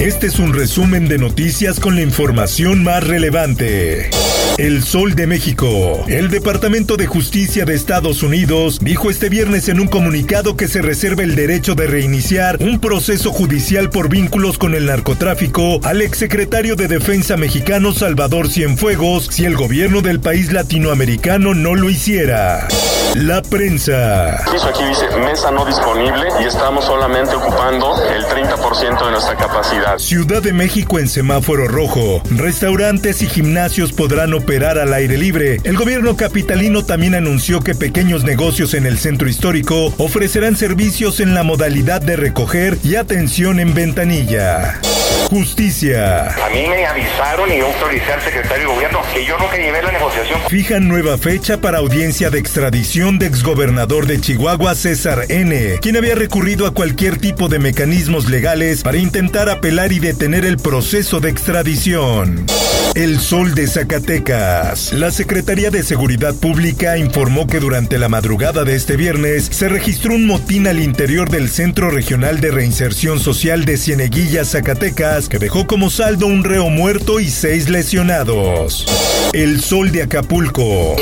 Este es un resumen de noticias con la información más relevante. El Sol de México. El Departamento de Justicia de Estados Unidos dijo este viernes en un comunicado que se reserva el derecho de reiniciar un proceso judicial por vínculos con el narcotráfico al exsecretario de Defensa mexicano Salvador Cienfuegos si el gobierno del país latinoamericano no lo hiciera. La prensa. Aquí dice mesa no disponible y estamos solamente ocupando el 30% de nuestra capacidad. Ciudad de México en semáforo rojo. Restaurantes y gimnasios podrán operar al aire libre. El gobierno capitalino también anunció que pequeños negocios en el centro histórico ofrecerán servicios en la modalidad de recoger y atención en ventanilla. Justicia. A mí me avisaron y yo autoricé al secretario de gobierno que yo nunca llevé la negociación. Fijan nueva fecha para audiencia de extradición de exgobernador de Chihuahua César N., quien había recurrido a cualquier tipo de mecanismos legales para intentar apelar y detener el proceso de extradición. El Sol de Zacatecas. La Secretaría de Seguridad Pública informó que durante la madrugada de este viernes se registró un motín al interior del Centro Regional de Reinserción Social de Cieneguilla, Zacatecas, que dejó como saldo un reo muerto y seis lesionados. El Sol de Acapulco.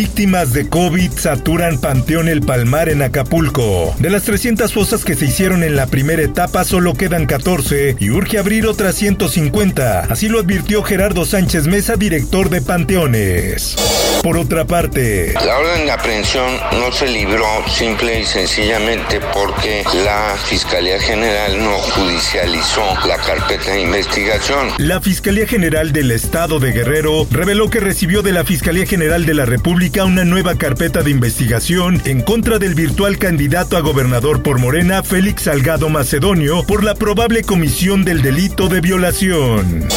Víctimas de COVID saturan Panteón El Palmar en Acapulco. De las 300 fosas que se hicieron en la primera etapa solo quedan 14 y urge abrir otras 150. Así lo advirtió Gerardo Sánchez Mesa, director de Panteones. Por otra parte, La orden de aprehensión no se libró simple y sencillamente porque la Fiscalía General no judicializó la carpeta de investigación. la Fiscalía General del Estado de Guerrero reveló que recibió de la Fiscalía General de la República una nueva carpeta de investigación en contra del virtual candidato a gobernador por Morena, Félix Salgado Macedonio, por la probable comisión del delito de violación.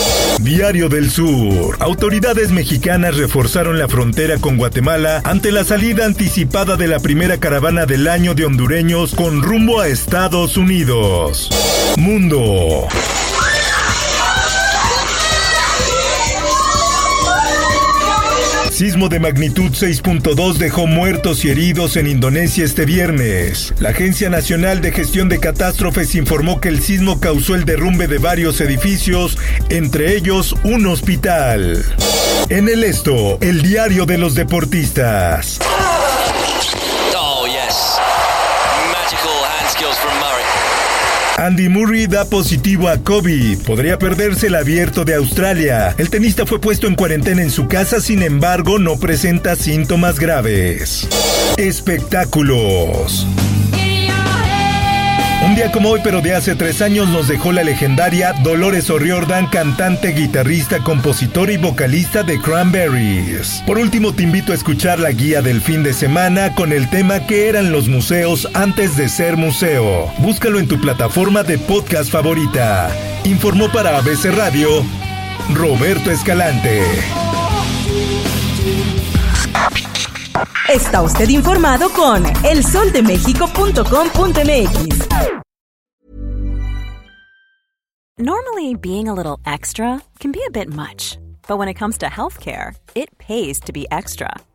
Diario del Sur. Autoridades mexicanas reforzaron la frontera con Guatemala ante la salida anticipada de la primera caravana del año de hondureños con rumbo a Estados Unidos. Mundo. Sismo de magnitud 6.2 dejó muertos y heridos en Indonesia este viernes. La Agencia Nacional de Gestión de Catástrofes informó que el sismo causó el derrumbe de varios edificios, entre ellos un hospital. En el esto, el diario de los deportistas. Andy Murray da positivo a COVID. Podría perderse el abierto de Australia. El tenista fue puesto en cuarentena en su casa, sin embargo, no presenta síntomas graves. Espectáculos. Un día como hoy, pero de hace tres años, nos dejó la legendaria Dolores O'Riordan, cantante, guitarrista, compositor y vocalista de Cranberries. Por último, te invito a escuchar la guía del fin de semana con el tema que eran los museos antes de ser museo. Búscalo en tu plataforma de podcast favorita. Informó para ABC Radio Roberto Escalante. Está usted informado con elsoldemexico.com.mx. Normally, being a little extra can be a bit much, but when it comes to healthcare, it pays to be extra.